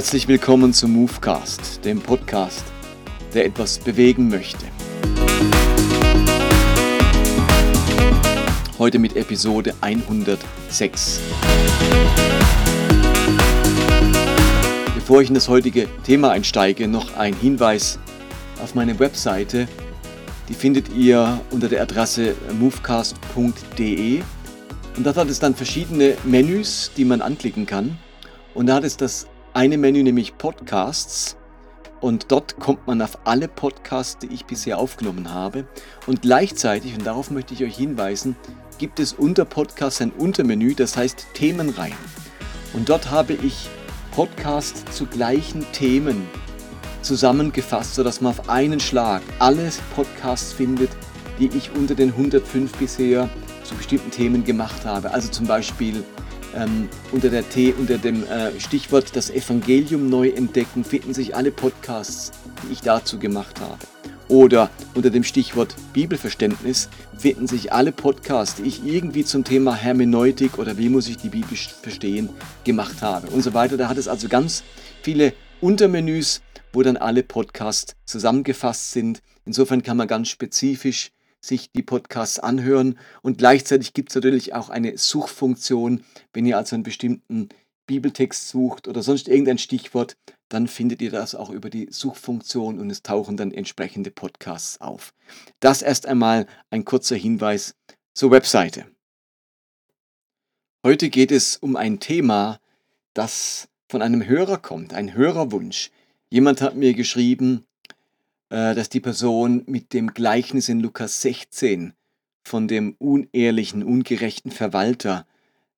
Herzlich willkommen zum Movecast, dem Podcast, der etwas bewegen möchte. Heute mit Episode 106. Bevor ich in das heutige Thema einsteige, noch ein Hinweis auf meine Webseite. Die findet ihr unter der Adresse movecast.de und dort hat es dann verschiedene Menüs, die man anklicken kann. Und da hat es das eine Menü, nämlich Podcasts. Und dort kommt man auf alle Podcasts, die ich bisher aufgenommen habe. Und gleichzeitig, und darauf möchte ich euch hinweisen, gibt es unter Podcasts ein Untermenü, das heißt Themenreihen. Und dort habe ich Podcasts zu gleichen Themen zusammengefasst, sodass man auf einen Schlag alle Podcasts findet, die ich unter den 105 bisher zu bestimmten Themen gemacht habe. Also zum Beispiel ähm, unter, der T, unter dem äh, Stichwort das Evangelium neu entdecken finden sich alle Podcasts, die ich dazu gemacht habe. Oder unter dem Stichwort Bibelverständnis finden sich alle Podcasts, die ich irgendwie zum Thema Hermeneutik oder wie muss ich die Bibel verstehen gemacht habe und so weiter. Da hat es also ganz viele Untermenüs, wo dann alle Podcasts zusammengefasst sind. Insofern kann man ganz spezifisch sich die Podcasts anhören. Und gleichzeitig gibt es natürlich auch eine Suchfunktion. Wenn ihr also einen bestimmten Bibeltext sucht oder sonst irgendein Stichwort, dann findet ihr das auch über die Suchfunktion und es tauchen dann entsprechende Podcasts auf. Das erst einmal ein kurzer Hinweis zur Webseite. Heute geht es um ein Thema, das von einem Hörer kommt, ein Hörerwunsch. Jemand hat mir geschrieben, dass die Person mit dem Gleichnis in Lukas 16 von dem unehrlichen, ungerechten Verwalter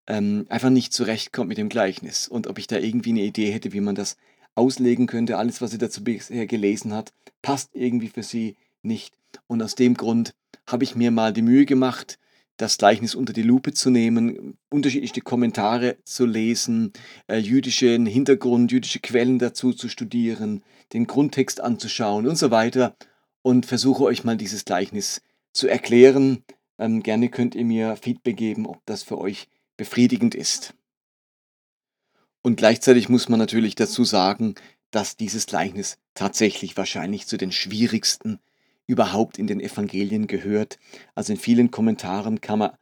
ähm, einfach nicht zurechtkommt mit dem Gleichnis und ob ich da irgendwie eine Idee hätte, wie man das auslegen könnte. Alles, was sie dazu bisher gelesen hat, passt irgendwie für sie nicht. Und aus dem Grund habe ich mir mal die Mühe gemacht, das Gleichnis unter die Lupe zu nehmen, unterschiedliche Kommentare zu lesen, äh, jüdischen Hintergrund, jüdische Quellen dazu zu studieren, den Grundtext anzuschauen und so weiter und versuche euch mal dieses Gleichnis zu erklären. Ähm, gerne könnt ihr mir Feedback geben, ob das für euch befriedigend ist. Und gleichzeitig muss man natürlich dazu sagen, dass dieses Gleichnis tatsächlich wahrscheinlich zu den schwierigsten überhaupt in den Evangelien gehört. Also in vielen Kommentaren kann man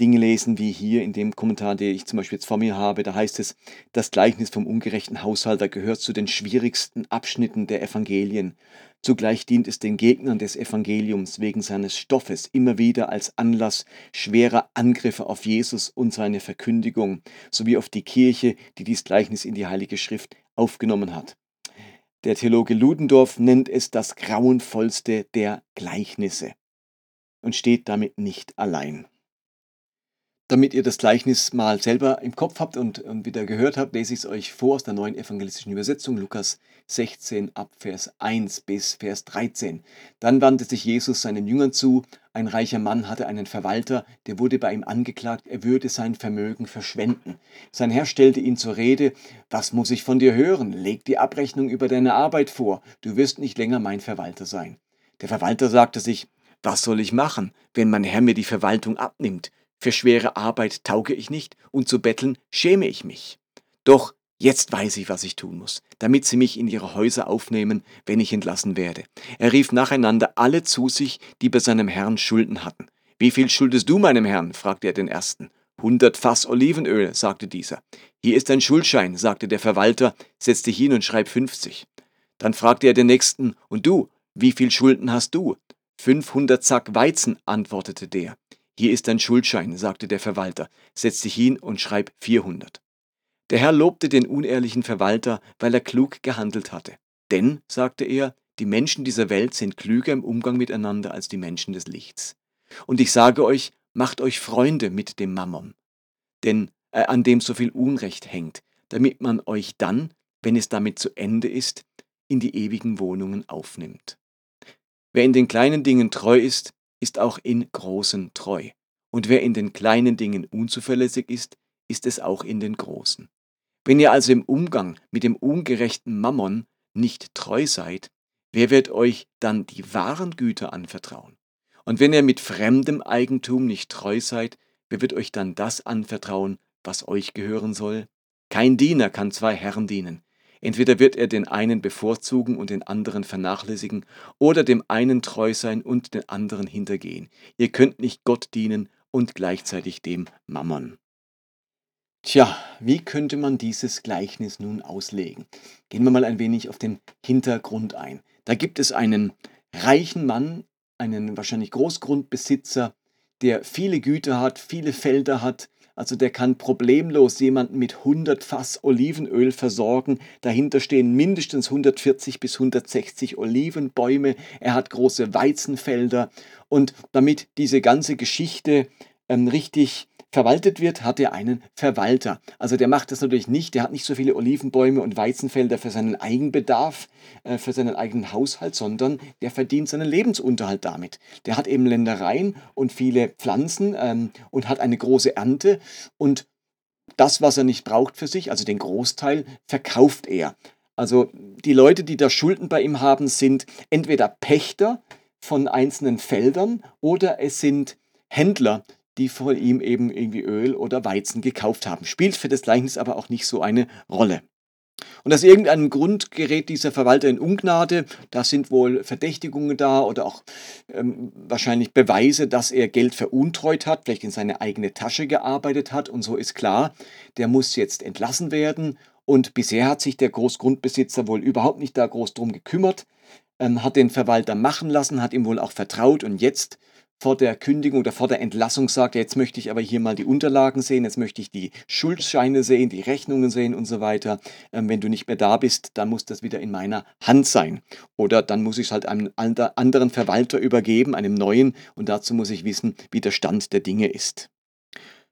Dinge lesen, wie hier in dem Kommentar, den ich zum Beispiel jetzt vor mir habe. Da heißt es, das Gleichnis vom ungerechten Haushalter gehört zu den schwierigsten Abschnitten der Evangelien. Zugleich dient es den Gegnern des Evangeliums wegen seines Stoffes immer wieder als Anlass schwerer Angriffe auf Jesus und seine Verkündigung, sowie auf die Kirche, die dies Gleichnis in die Heilige Schrift aufgenommen hat. Der Theologe Ludendorff nennt es das grauenvollste der Gleichnisse und steht damit nicht allein. Damit ihr das Gleichnis mal selber im Kopf habt und, und wieder gehört habt, lese ich es euch vor aus der neuen evangelistischen Übersetzung, Lukas 16 ab Vers 1 bis Vers 13. Dann wandte sich Jesus seinen Jüngern zu. Ein reicher Mann hatte einen Verwalter, der wurde bei ihm angeklagt, er würde sein Vermögen verschwenden. Sein Herr stellte ihn zur Rede, was muss ich von dir hören? Leg die Abrechnung über deine Arbeit vor, du wirst nicht länger mein Verwalter sein. Der Verwalter sagte sich, was soll ich machen, wenn mein Herr mir die Verwaltung abnimmt? Für schwere Arbeit tauge ich nicht und zu betteln schäme ich mich. Doch jetzt weiß ich, was ich tun muss, damit sie mich in ihre Häuser aufnehmen, wenn ich entlassen werde. Er rief nacheinander alle zu sich, die bei seinem Herrn Schulden hatten. Wie viel schuldest du meinem Herrn? fragte er den ersten. Hundert Fass Olivenöl, sagte dieser. Hier ist ein Schuldschein, sagte der Verwalter, setz dich hin und schreib fünfzig. Dann fragte er den nächsten, und du, wie viel Schulden hast du? Fünfhundert Zack Weizen, antwortete der. Hier ist dein Schuldschein, sagte der Verwalter, setz dich hin und schreib 400. Der Herr lobte den unehrlichen Verwalter, weil er klug gehandelt hatte. Denn, sagte er, die Menschen dieser Welt sind klüger im Umgang miteinander als die Menschen des Lichts. Und ich sage euch, macht euch Freunde mit dem Mammon, denn äh, an dem so viel Unrecht hängt, damit man euch dann, wenn es damit zu Ende ist, in die ewigen Wohnungen aufnimmt. Wer in den kleinen Dingen treu ist, ist auch in großen treu. Und wer in den kleinen Dingen unzuverlässig ist, ist es auch in den großen. Wenn ihr also im Umgang mit dem ungerechten Mammon nicht treu seid, wer wird euch dann die wahren Güter anvertrauen? Und wenn ihr mit fremdem Eigentum nicht treu seid, wer wird euch dann das anvertrauen, was euch gehören soll? Kein Diener kann zwei Herren dienen. Entweder wird er den einen bevorzugen und den anderen vernachlässigen oder dem einen treu sein und den anderen hintergehen. Ihr könnt nicht Gott dienen und gleichzeitig dem Mammon. Tja, wie könnte man dieses Gleichnis nun auslegen? Gehen wir mal ein wenig auf den Hintergrund ein. Da gibt es einen reichen Mann, einen wahrscheinlich Großgrundbesitzer, der viele Güter hat, viele Felder hat, also der kann problemlos jemanden mit 100 Fass Olivenöl versorgen. Dahinter stehen mindestens 140 bis 160 Olivenbäume. Er hat große Weizenfelder. Und damit diese ganze Geschichte ähm, richtig verwaltet wird, hat er einen Verwalter. Also der macht das natürlich nicht, der hat nicht so viele Olivenbäume und Weizenfelder für seinen Eigenbedarf, äh, für seinen eigenen Haushalt, sondern der verdient seinen Lebensunterhalt damit. Der hat eben Ländereien und viele Pflanzen ähm, und hat eine große Ernte und das, was er nicht braucht für sich, also den Großteil, verkauft er. Also die Leute, die da Schulden bei ihm haben, sind entweder Pächter von einzelnen Feldern oder es sind Händler, die von ihm eben irgendwie Öl oder Weizen gekauft haben. Spielt für das Gleichnis aber auch nicht so eine Rolle. Und aus irgendeinem Grund gerät dieser Verwalter in Ungnade. Da sind wohl Verdächtigungen da oder auch ähm, wahrscheinlich Beweise, dass er Geld veruntreut hat, vielleicht in seine eigene Tasche gearbeitet hat. Und so ist klar, der muss jetzt entlassen werden. Und bisher hat sich der Großgrundbesitzer wohl überhaupt nicht da groß drum gekümmert, ähm, hat den Verwalter machen lassen, hat ihm wohl auch vertraut. Und jetzt vor der Kündigung oder vor der Entlassung sagt, jetzt möchte ich aber hier mal die Unterlagen sehen, jetzt möchte ich die Schuldscheine sehen, die Rechnungen sehen und so weiter. Ähm, wenn du nicht mehr da bist, dann muss das wieder in meiner Hand sein. Oder dann muss ich es halt einem anderen Verwalter übergeben, einem neuen, und dazu muss ich wissen, wie der Stand der Dinge ist.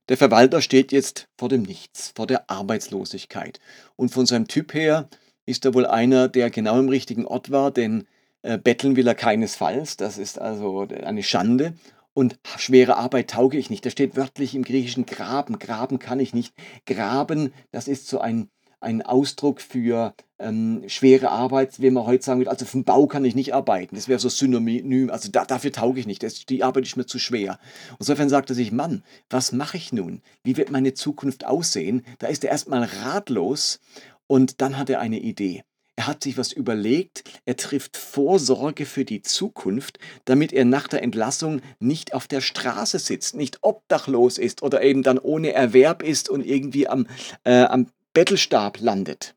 Der Verwalter steht jetzt vor dem Nichts, vor der Arbeitslosigkeit. Und von seinem Typ her ist er wohl einer, der genau im richtigen Ort war, denn betteln will er keinesfalls, das ist also eine Schande. Und schwere Arbeit tauge ich nicht. Da steht wörtlich im Griechischen Graben. Graben kann ich nicht. Graben, das ist so ein, ein Ausdruck für ähm, schwere Arbeit, wie man heute sagen würde. Also vom Bau kann ich nicht arbeiten. Das wäre so synonym. Also da, dafür tauge ich nicht. Das, die Arbeit ist mir zu schwer. Insofern sagt er sich, Mann, was mache ich nun? Wie wird meine Zukunft aussehen? Da ist er erstmal ratlos und dann hat er eine Idee. Er hat sich was überlegt, er trifft Vorsorge für die Zukunft, damit er nach der Entlassung nicht auf der Straße sitzt, nicht obdachlos ist oder eben dann ohne Erwerb ist und irgendwie am, äh, am Bettelstab landet.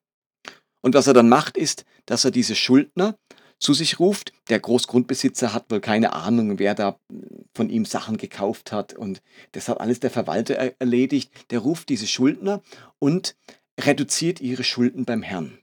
Und was er dann macht, ist, dass er diese Schuldner zu sich ruft. Der Großgrundbesitzer hat wohl keine Ahnung, wer da von ihm Sachen gekauft hat und das hat alles der Verwalter erledigt. Der ruft diese Schuldner und reduziert ihre Schulden beim Herrn.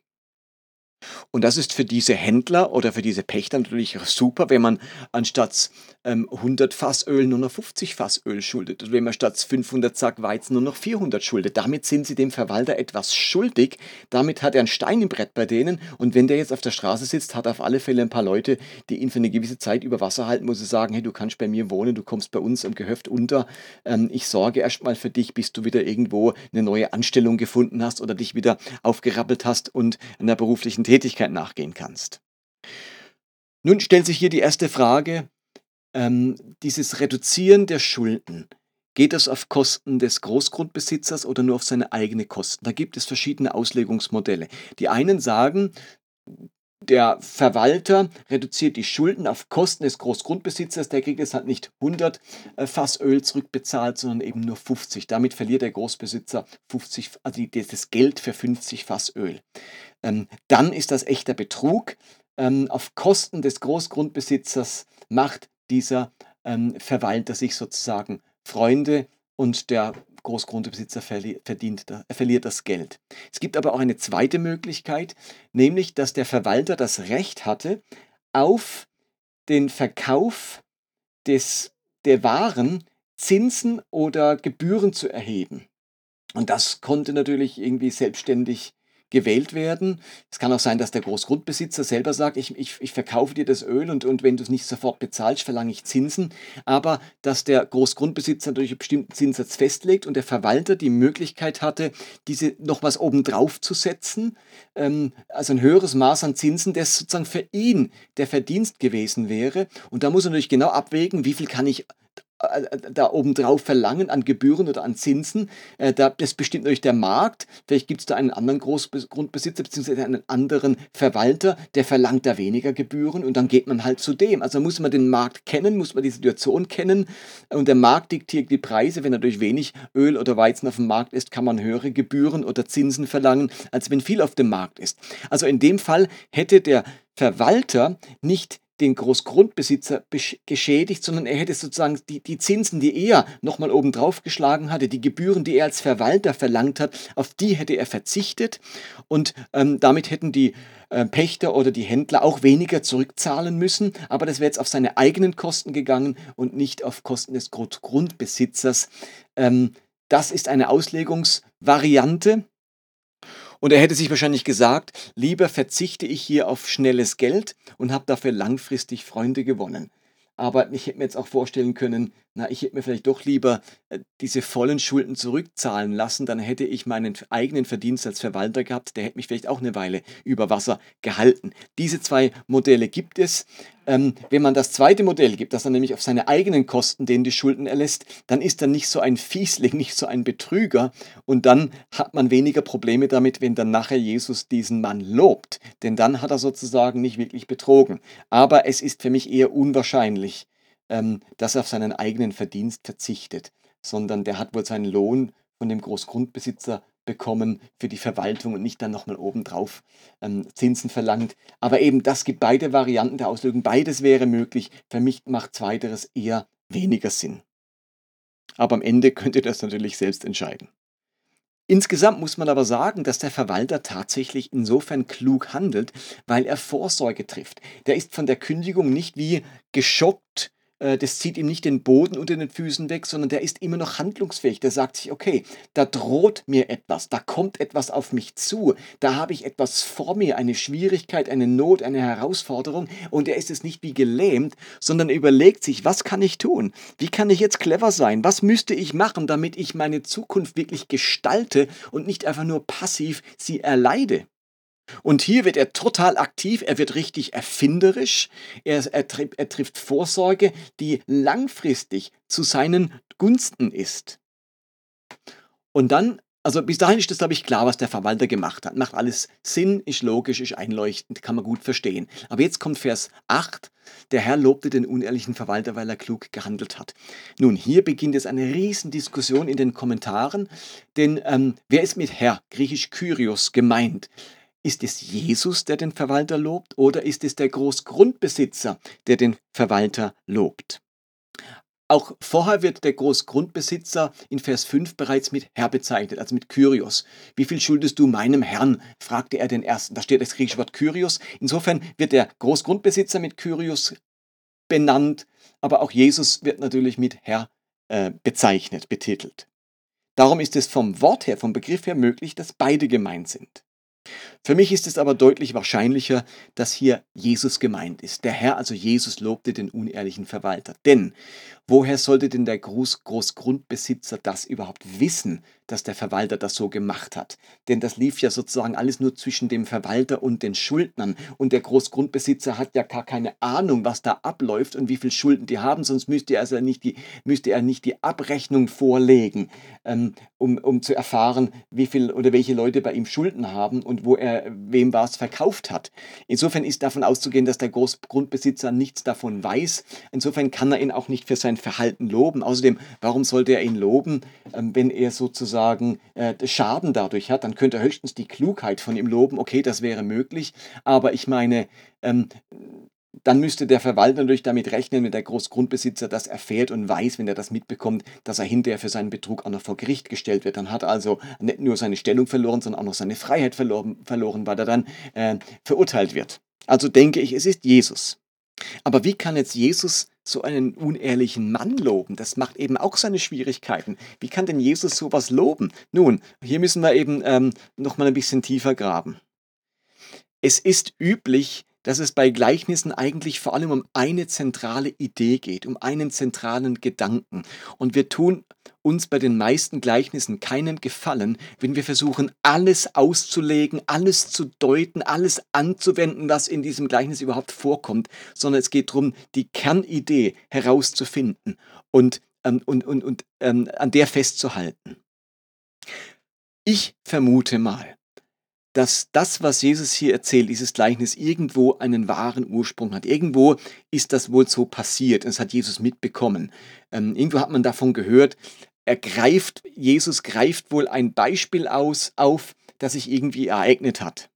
Und das ist für diese Händler oder für diese Pächter natürlich super, wenn man anstatt ähm, 100 Fass Öl nur noch 50 Fass Öl schuldet oder wenn man statt 500 Sack Weizen nur noch 400 schuldet. Damit sind sie dem Verwalter etwas schuldig. Damit hat er ein Stein im Brett bei denen und wenn der jetzt auf der Straße sitzt, hat er auf alle Fälle ein paar Leute, die ihn für eine gewisse Zeit über Wasser halten, muss er sagen, hey, du kannst bei mir wohnen, du kommst bei uns im Gehöft unter. Ähm, ich sorge erstmal für dich, bis du wieder irgendwo eine neue Anstellung gefunden hast oder dich wieder aufgerappelt hast und einer beruflichen Tätigkeit nachgehen kannst. Nun stellt sich hier die erste Frage, ähm, dieses Reduzieren der Schulden, geht das auf Kosten des Großgrundbesitzers oder nur auf seine eigene Kosten? Da gibt es verschiedene Auslegungsmodelle. Die einen sagen, der Verwalter reduziert die Schulden auf Kosten des Großgrundbesitzers, der kriegt jetzt halt nicht 100 äh, Fass Öl zurückbezahlt, sondern eben nur 50. Damit verliert der Großbesitzer 50, also das Geld für 50 Fass Öl. Ähm, dann ist das echter Betrug. Ähm, auf Kosten des Großgrundbesitzers macht dieser ähm, Verwalter sich sozusagen Freunde und der Großgrundbesitzer verdient, er verliert das Geld. Es gibt aber auch eine zweite Möglichkeit, nämlich dass der Verwalter das Recht hatte, auf den Verkauf des, der Waren Zinsen oder Gebühren zu erheben. Und das konnte natürlich irgendwie selbstständig gewählt werden. Es kann auch sein, dass der Großgrundbesitzer selber sagt, ich, ich, ich verkaufe dir das Öl und, und wenn du es nicht sofort bezahlst, verlange ich Zinsen. Aber dass der Großgrundbesitzer natürlich einen bestimmten Zinssatz festlegt und der Verwalter die Möglichkeit hatte, diese noch was obendrauf zu setzen, ähm, also ein höheres Maß an Zinsen, das sozusagen für ihn der Verdienst gewesen wäre. Und da muss er natürlich genau abwägen, wie viel kann ich da obendrauf verlangen an Gebühren oder an Zinsen. Äh, das bestimmt natürlich der Markt. Vielleicht gibt es da einen anderen Großgrundbesitzer bzw. einen anderen Verwalter, der verlangt da weniger Gebühren und dann geht man halt zu dem. Also muss man den Markt kennen, muss man die Situation kennen und der Markt diktiert die Preise. Wenn natürlich wenig Öl oder Weizen auf dem Markt ist, kann man höhere Gebühren oder Zinsen verlangen, als wenn viel auf dem Markt ist. Also in dem Fall hätte der Verwalter nicht den Großgrundbesitzer geschädigt, sondern er hätte sozusagen die, die Zinsen, die er nochmal obendrauf geschlagen hatte, die Gebühren, die er als Verwalter verlangt hat, auf die hätte er verzichtet. Und ähm, damit hätten die äh, Pächter oder die Händler auch weniger zurückzahlen müssen, aber das wäre jetzt auf seine eigenen Kosten gegangen und nicht auf Kosten des Grundbesitzers. Ähm, das ist eine Auslegungsvariante, und er hätte sich wahrscheinlich gesagt, lieber verzichte ich hier auf schnelles Geld und habe dafür langfristig Freunde gewonnen. Aber ich hätte mir jetzt auch vorstellen können, na, ich hätte mir vielleicht doch lieber äh, diese vollen Schulden zurückzahlen lassen, dann hätte ich meinen eigenen Verdienst als Verwalter gehabt, der hätte mich vielleicht auch eine Weile über Wasser gehalten. Diese zwei Modelle gibt es. Ähm, wenn man das zweite Modell gibt, dass er nämlich auf seine eigenen Kosten denen die Schulden erlässt, dann ist er nicht so ein Fiesling, nicht so ein Betrüger und dann hat man weniger Probleme damit, wenn dann nachher Jesus diesen Mann lobt, denn dann hat er sozusagen nicht wirklich betrogen. Aber es ist für mich eher unwahrscheinlich, ähm, dass er auf seinen eigenen Verdienst verzichtet, sondern der hat wohl seinen Lohn von dem Großgrundbesitzer bekommen für die Verwaltung und nicht dann nochmal obendrauf ähm, Zinsen verlangt. Aber eben, das gibt beide Varianten der Auslegung. Beides wäre möglich. Für mich macht zweiteres eher weniger Sinn. Aber am Ende könnt ihr das natürlich selbst entscheiden. Insgesamt muss man aber sagen, dass der Verwalter tatsächlich insofern klug handelt, weil er Vorsorge trifft. Der ist von der Kündigung nicht wie geschockt das zieht ihm nicht den Boden unter den Füßen weg, sondern der ist immer noch handlungsfähig. Der sagt sich, okay, da droht mir etwas, da kommt etwas auf mich zu, da habe ich etwas vor mir, eine Schwierigkeit, eine Not, eine Herausforderung und er ist es nicht wie gelähmt, sondern überlegt sich, was kann ich tun? Wie kann ich jetzt clever sein? Was müsste ich machen, damit ich meine Zukunft wirklich gestalte und nicht einfach nur passiv sie erleide? Und hier wird er total aktiv, er wird richtig erfinderisch, er, er, er, trifft Vorsorge, die langfristig zu seinen Gunsten ist. Und dann, also bis dahin ist das, glaube ich, klar, was der Verwalter gemacht hat. Macht alles Sinn, ist logisch, ist einleuchtend, kann man gut verstehen. Aber jetzt kommt Vers 8. Der Herr lobte den unehrlichen Verwalter, weil er klug gehandelt hat. Nun, hier beginnt jetzt eine Riesendiskussion in den Kommentaren, denn ähm, wer ist mit Herr, griechisch Kyrios, gemeint? Ist es Jesus, der den Verwalter lobt, oder ist es der Großgrundbesitzer, der den Verwalter lobt? Auch vorher wird der Großgrundbesitzer in Vers 5 bereits mit Herr bezeichnet, also mit Kyrios. Wie viel schuldest du meinem Herrn? fragte er den ersten. Da steht das griechische Wort Kyrios. Insofern wird der Großgrundbesitzer mit Kyrios benannt, aber auch Jesus wird natürlich mit Herr äh, bezeichnet, betitelt. Darum ist es vom Wort her, vom Begriff her möglich, dass beide gemeint sind. Für mich ist es aber deutlich wahrscheinlicher, dass hier Jesus gemeint ist. Der Herr, also Jesus, lobte den unehrlichen Verwalter. Denn woher sollte denn der Groß Großgrundbesitzer das überhaupt wissen, dass der Verwalter das so gemacht hat? Denn das lief ja sozusagen alles nur zwischen dem Verwalter und den Schuldnern. Und der Großgrundbesitzer hat ja gar keine Ahnung, was da abläuft und wie viel Schulden die haben, sonst müsste er, also nicht, die, müsste er nicht die Abrechnung vorlegen, ähm, um, um zu erfahren, wie viel oder welche Leute bei ihm Schulden haben und wo er wem was verkauft hat. Insofern ist davon auszugehen, dass der Großgrundbesitzer nichts davon weiß. Insofern kann er ihn auch nicht für sein Verhalten loben. Außerdem, warum sollte er ihn loben, ähm, wenn er sozusagen äh, Schaden dadurch hat? Dann könnte er höchstens die Klugheit von ihm loben. Okay, das wäre möglich. Aber ich meine, ähm, dann müsste der Verwalter natürlich damit rechnen, wenn der Großgrundbesitzer das erfährt und weiß, wenn er das mitbekommt, dass er hinterher für seinen Betrug auch noch vor Gericht gestellt wird. Dann hat er also nicht nur seine Stellung verloren, sondern auch noch seine Freiheit verloren, verloren weil er dann äh, verurteilt wird. Also denke ich, es ist Jesus. Aber wie kann jetzt Jesus so einen unehrlichen Mann loben? Das macht eben auch seine Schwierigkeiten. Wie kann denn Jesus sowas loben? Nun, hier müssen wir eben ähm, nochmal ein bisschen tiefer graben. Es ist üblich, dass es bei Gleichnissen eigentlich vor allem um eine zentrale Idee geht, um einen zentralen Gedanken. Und wir tun uns bei den meisten Gleichnissen keinen Gefallen, wenn wir versuchen, alles auszulegen, alles zu deuten, alles anzuwenden, was in diesem Gleichnis überhaupt vorkommt, sondern es geht darum, die Kernidee herauszufinden. Und ähm, und, und, und ähm, an der festzuhalten. Ich vermute mal, dass das, was Jesus hier erzählt, dieses Gleichnis irgendwo einen wahren Ursprung hat. Irgendwo ist das wohl so passiert das hat Jesus mitbekommen. Ähm, irgendwo hat man davon gehört, er greift, Jesus greift wohl ein Beispiel aus, auf, das sich irgendwie ereignet hat.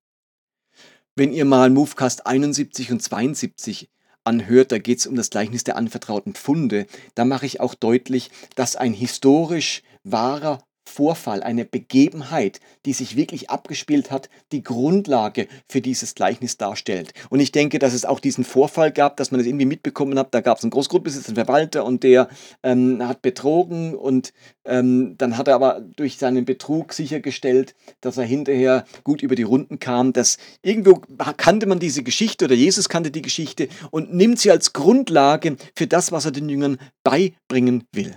Wenn ihr mal Movecast 71 und 72 anhört, da geht es um das Gleichnis der anvertrauten Pfunde, da mache ich auch deutlich, dass ein historisch wahrer Vorfall, eine Begebenheit, die sich wirklich abgespielt hat, die Grundlage für dieses Gleichnis darstellt. Und ich denke, dass es auch diesen Vorfall gab, dass man das irgendwie mitbekommen hat. Da gab es einen Großgrundbesitzer, einen Verwalter und der ähm, hat betrogen und ähm, dann hat er aber durch seinen Betrug sichergestellt, dass er hinterher gut über die Runden kam. Dass irgendwo kannte man diese Geschichte oder Jesus kannte die Geschichte und nimmt sie als Grundlage für das, was er den Jüngern beibringen will.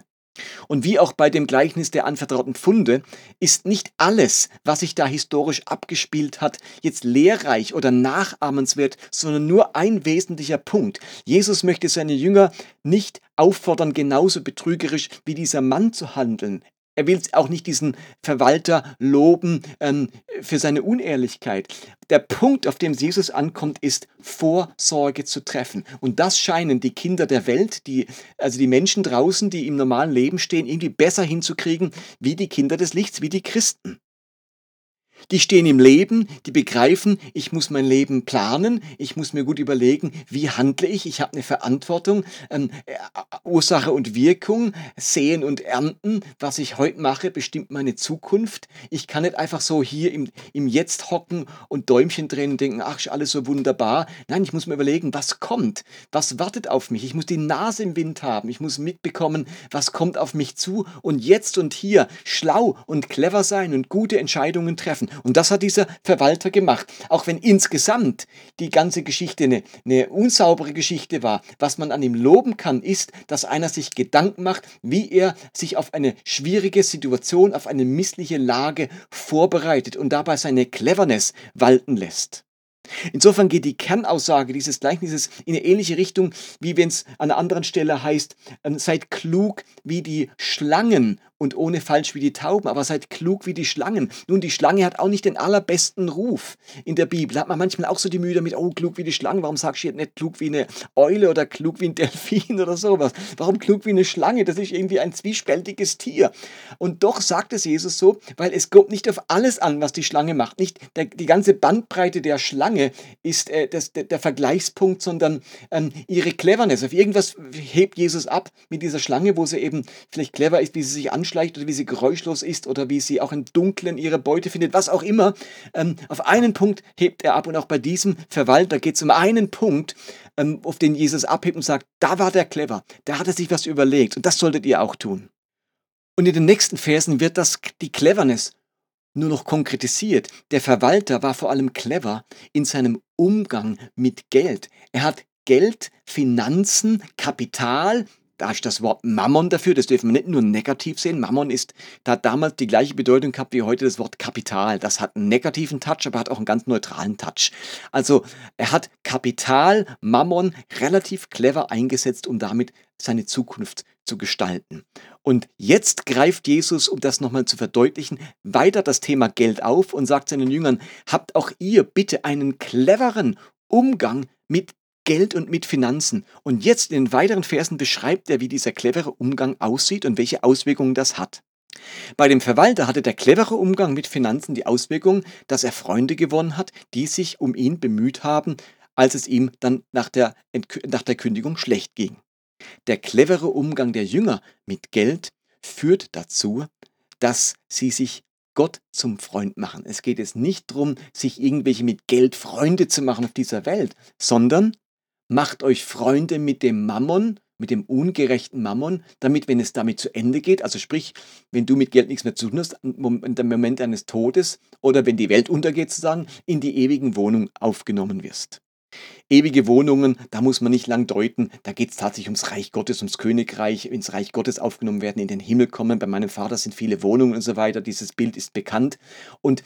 Und wie auch bei dem Gleichnis der anvertrauten Funde ist nicht alles, was sich da historisch abgespielt hat, jetzt lehrreich oder nachahmenswert, sondern nur ein wesentlicher Punkt. Jesus möchte seine Jünger nicht auffordern, genauso betrügerisch wie dieser Mann zu handeln. Er will auch nicht diesen Verwalter loben ähm, für seine Unehrlichkeit. Der Punkt, auf dem Jesus ankommt, ist Vorsorge zu treffen. Und das scheinen die Kinder der Welt, die, also die Menschen draußen, die im normalen Leben stehen, irgendwie besser hinzukriegen wie die Kinder des Lichts, wie die Christen. Die stehen im Leben, die begreifen, ich muss mein Leben planen, ich muss mir gut überlegen, wie handle ich, ich habe eine Verantwortung, ähm, äh, Ursache und Wirkung, sehen und ernten, was ich heute mache, bestimmt meine Zukunft. Ich kann nicht einfach so hier im, im Jetzt hocken und Däumchen drehen und denken, ach, ist alles so wunderbar. Nein, ich muss mir überlegen, was kommt, was wartet auf mich. Ich muss die Nase im Wind haben, ich muss mitbekommen, was kommt auf mich zu und jetzt und hier schlau und clever sein und gute Entscheidungen treffen. Und das hat dieser Verwalter gemacht. Auch wenn insgesamt die ganze Geschichte eine, eine unsaubere Geschichte war. Was man an ihm loben kann, ist, dass einer sich Gedanken macht, wie er sich auf eine schwierige Situation, auf eine missliche Lage vorbereitet und dabei seine Cleverness walten lässt. Insofern geht die Kernaussage dieses Gleichnisses in eine ähnliche Richtung, wie wenn es an einer anderen Stelle heißt, ähm, seid klug wie die Schlangen und ohne falsch wie die Tauben, aber seid klug wie die Schlangen. Nun, die Schlange hat auch nicht den allerbesten Ruf in der Bibel. Hat man manchmal auch so die Mühe damit, oh, klug wie die Schlange, warum sagst du jetzt nicht klug wie eine Eule oder klug wie ein Delfin oder sowas? Warum klug wie eine Schlange? Das ist irgendwie ein zwiespältiges Tier. Und doch sagt es Jesus so, weil es kommt nicht auf alles an, was die Schlange macht. Nicht der, die ganze Bandbreite der Schlange ist äh, das, der, der, Vergleichspunkt, sondern ähm, ihre Cleverness. Auf irgendwas hebt Jesus ab mit dieser Schlange, wo sie eben vielleicht clever ist, wie sie sich anschaut schleicht oder wie sie geräuschlos ist oder wie sie auch im Dunkeln ihre Beute findet, was auch immer. Ähm, auf einen Punkt hebt er ab und auch bei diesem Verwalter geht es um einen Punkt, ähm, auf den Jesus abhebt und sagt, da war der clever, da hat er sich was überlegt und das solltet ihr auch tun. Und in den nächsten Versen wird das die Cleverness nur noch konkretisiert. Der Verwalter war vor allem clever in seinem Umgang mit Geld. Er hat Geld, Finanzen, Kapital, da ist das Wort Mammon dafür, das dürfen wir nicht nur negativ sehen. Mammon ist, da hat damals die gleiche Bedeutung gehabt wie heute das Wort Kapital. Das hat einen negativen Touch, aber hat auch einen ganz neutralen Touch. Also er hat Kapital, Mammon relativ clever eingesetzt, um damit seine Zukunft zu gestalten. Und jetzt greift Jesus, um das nochmal zu verdeutlichen, weiter das Thema Geld auf und sagt seinen Jüngern, habt auch ihr bitte einen cleveren Umgang mit Geld und mit Finanzen. Und jetzt in den weiteren Versen beschreibt er, wie dieser clevere Umgang aussieht und welche Auswirkungen das hat. Bei dem Verwalter hatte der clevere Umgang mit Finanzen die Auswirkung, dass er Freunde gewonnen hat, die sich um ihn bemüht haben, als es ihm dann nach der, nach der Kündigung schlecht ging. Der clevere Umgang der Jünger mit Geld führt dazu, dass sie sich Gott zum Freund machen. Es geht jetzt nicht darum, sich irgendwelche mit Geld Freunde zu machen auf dieser Welt, sondern macht euch Freunde mit dem Mammon, mit dem ungerechten Mammon, damit, wenn es damit zu Ende geht, also sprich, wenn du mit Geld nichts mehr zu tun hast, dem Moment deines Todes oder wenn die Welt untergeht, sozusagen, in die ewigen Wohnung aufgenommen wirst. Ewige Wohnungen, da muss man nicht lang deuten, da geht es tatsächlich ums Reich Gottes, ums Königreich, ins Reich Gottes aufgenommen werden, in den Himmel kommen. Bei meinem Vater sind viele Wohnungen und so weiter, dieses Bild ist bekannt. Und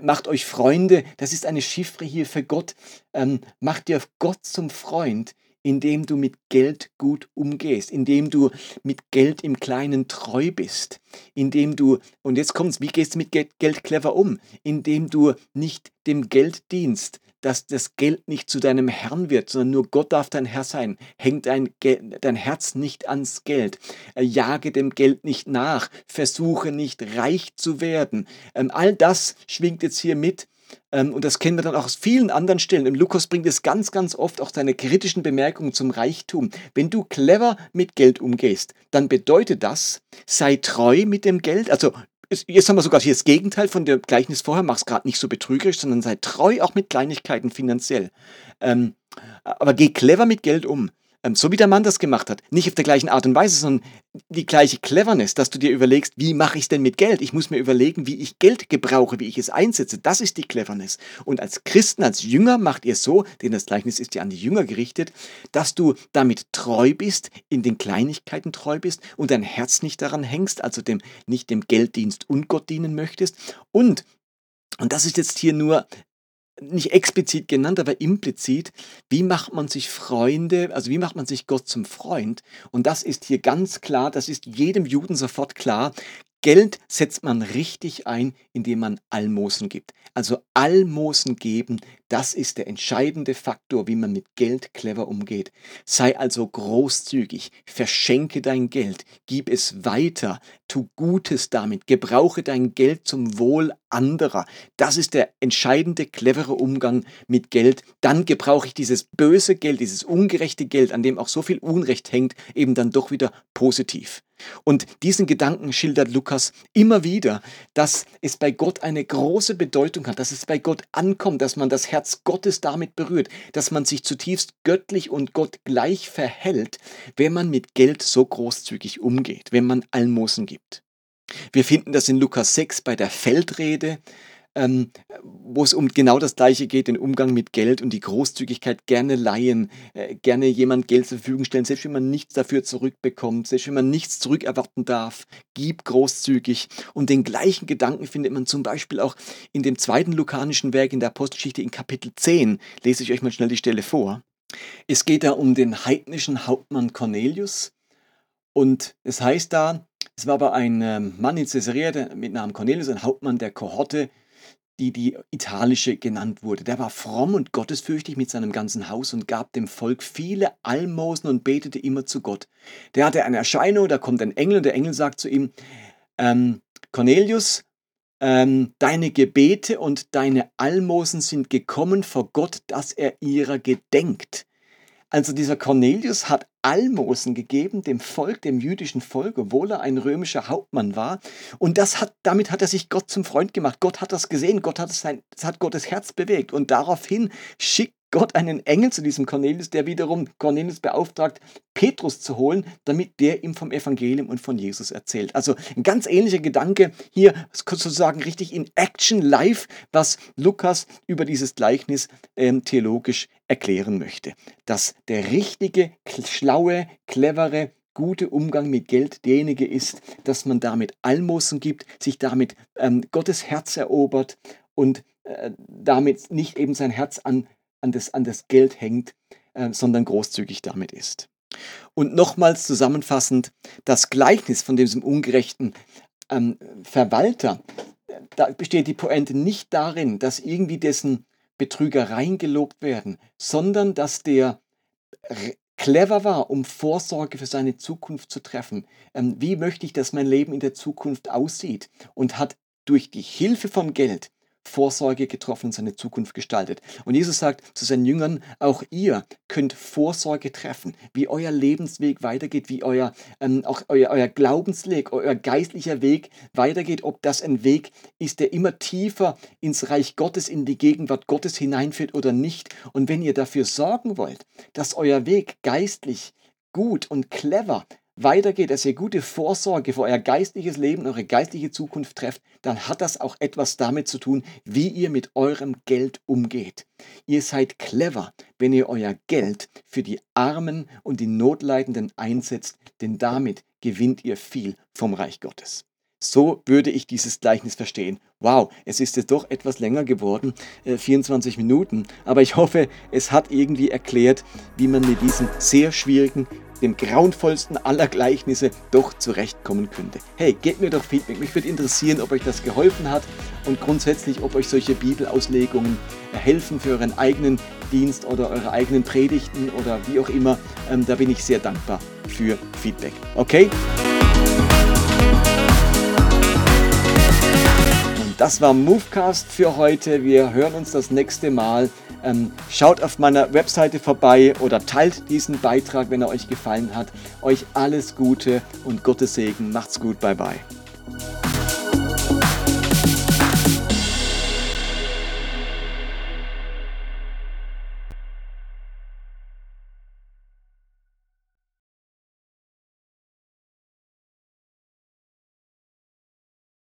macht euch Freunde, das ist eine Chiffre hier für Gott. Ähm, macht dir Gott zum Freund, indem du mit Geld gut umgehst, indem du mit Geld im Kleinen treu bist, indem du, und jetzt kommt's, wie gehst du mit Geld clever um? Indem du nicht dem Geld dienst, dass das Geld nicht zu deinem Herrn wird, sondern nur Gott darf dein Herr sein. Hängt dein, dein Herz nicht ans Geld. Äh, jage dem Geld nicht nach. Versuche nicht reich zu werden. Ähm, all das schwingt jetzt hier mit. Ähm, und das kennen wir dann auch aus vielen anderen Stellen. Im Lukas bringt es ganz, ganz oft auch seine kritischen Bemerkungen zum Reichtum. Wenn du clever mit Geld umgehst, dann bedeutet das, sei treu mit dem Geld. Also Jetzt haben wir sogar hier das Gegenteil von dem Gleichnis vorher. Mach es gerade nicht so betrügerisch, sondern sei treu auch mit Kleinigkeiten finanziell. Ähm, aber geh clever mit Geld um. Ähm, so wie der Mann das gemacht hat. Nicht auf der gleichen Art und Weise, sondern die gleiche Cleverness, dass du dir überlegst, wie mache ich es denn mit Geld? Ich muss mir überlegen, wie ich Geld gebrauche, wie ich es einsetze. Das ist die Cleverness. Und als Christen, als Jünger macht ihr so, denn das Gleichnis ist ja an die Jünger gerichtet, dass du damit treu bist, in den Kleinigkeiten treu bist und dein Herz nicht daran hängst, also dem, nicht dem Gelddienst und Gott dienen möchtest. Und und das ist jetzt hier nur nicht explizit genannt, aber implizit, wie macht man sich Freunde, also wie macht man sich Gott zum Freund? Und das ist hier ganz klar, das ist jedem Juden sofort klar. Geld setzt man richtig ein, indem man Almosen gibt. Also Almosen geben, das ist der entscheidende Faktor, wie man mit Geld clever umgeht. Sei also großzügig, verschenke dein Geld, gib es weiter, tu Gutes damit, gebrauche dein Geld zum Wohl anderer. Das ist der entscheidende, clevere Umgang mit Geld. Dann gebrauche ich dieses böse Geld, dieses ungerechte Geld, an dem auch so viel Unrecht hängt, eben dann doch wieder positiv. Und diesen Gedanken schildert Lukas immer wieder, dass es bei Gott eine große Bedeutung hat, dass es bei Gott ankommt, dass man das Herz Gottes damit berührt, dass man sich zutiefst göttlich und Gott gleich verhält, wenn man mit Geld so großzügig umgeht, wenn man Almosen gibt. Wir finden das in Lukas 6 bei der Feldrede, ähm, wo es um genau das Gleiche geht, den Umgang mit Geld und die Großzügigkeit, gerne leihen, äh, gerne jemand Geld zur Verfügung stellen, selbst wenn man nichts dafür zurückbekommt, selbst wenn man nichts zurückerwarten darf, gib großzügig. Und den gleichen Gedanken findet man zum Beispiel auch in dem zweiten lukanischen Werk in der Apostelgeschichte in Kapitel 10. Lese ich euch mal schnell die Stelle vor. Es geht da um den heidnischen Hauptmann Cornelius. Und es heißt da, es war aber ein ähm, Mann in Caesarea mit Namen Cornelius, ein Hauptmann der Kohorte, die die italische genannt wurde. Der war fromm und gottesfürchtig mit seinem ganzen Haus und gab dem Volk viele Almosen und betete immer zu Gott. Der hatte eine Erscheinung, da kommt ein Engel und der Engel sagt zu ihm, ähm, Cornelius, ähm, deine Gebete und deine Almosen sind gekommen vor Gott, dass er ihrer gedenkt. Also dieser Cornelius hat Almosen gegeben dem Volk, dem jüdischen Volk, obwohl er ein römischer Hauptmann war. Und das hat, damit hat er sich Gott zum Freund gemacht. Gott hat das gesehen, Gott hat, sein, hat Gottes Herz bewegt. Und daraufhin schickt Gott einen Engel zu diesem Cornelius, der wiederum Cornelius beauftragt, Petrus zu holen, damit der ihm vom Evangelium und von Jesus erzählt. Also ein ganz ähnlicher Gedanke hier sozusagen richtig in Action live, was Lukas über dieses Gleichnis ähm, theologisch erklären möchte. Dass der richtige, schlaue, clevere, gute Umgang mit Geld derjenige ist, dass man damit Almosen gibt, sich damit ähm, Gottes Herz erobert und äh, damit nicht eben sein Herz an an das, an das Geld hängt, äh, sondern großzügig damit ist. Und nochmals zusammenfassend, das Gleichnis von diesem ungerechten ähm, Verwalter, da besteht die Pointe nicht darin, dass irgendwie dessen Betrügereien gelobt werden, sondern dass der clever war, um Vorsorge für seine Zukunft zu treffen. Ähm, wie möchte ich, dass mein Leben in der Zukunft aussieht? Und hat durch die Hilfe von Geld Vorsorge getroffen und seine Zukunft gestaltet. Und Jesus sagt zu seinen Jüngern, auch ihr könnt Vorsorge treffen, wie euer Lebensweg weitergeht, wie euer, ähm, auch euer, euer Glaubensweg, euer geistlicher Weg weitergeht, ob das ein Weg ist, der immer tiefer ins Reich Gottes, in die Gegenwart Gottes hineinführt oder nicht. Und wenn ihr dafür sorgen wollt, dass euer Weg geistlich gut und clever weitergeht, dass ihr gute Vorsorge für euer geistliches Leben, eure geistliche Zukunft trefft, dann hat das auch etwas damit zu tun, wie ihr mit eurem Geld umgeht. Ihr seid clever, wenn ihr euer Geld für die Armen und die Notleidenden einsetzt, denn damit gewinnt ihr viel vom Reich Gottes. So würde ich dieses Gleichnis verstehen. Wow, es ist jetzt doch etwas länger geworden, äh, 24 Minuten, aber ich hoffe, es hat irgendwie erklärt, wie man mit diesem sehr schwierigen, dem grauenvollsten aller Gleichnisse doch zurechtkommen könnte. Hey, gebt mir doch Feedback. Mich würde interessieren, ob euch das geholfen hat und grundsätzlich, ob euch solche Bibelauslegungen helfen für euren eigenen Dienst oder eure eigenen Predigten oder wie auch immer. Ähm, da bin ich sehr dankbar für Feedback. Okay? Das war Movecast für heute. Wir hören uns das nächste Mal. Ähm, schaut auf meiner Webseite vorbei oder teilt diesen Beitrag, wenn er euch gefallen hat. Euch alles Gute und Gottes Segen. Macht's gut. Bye bye.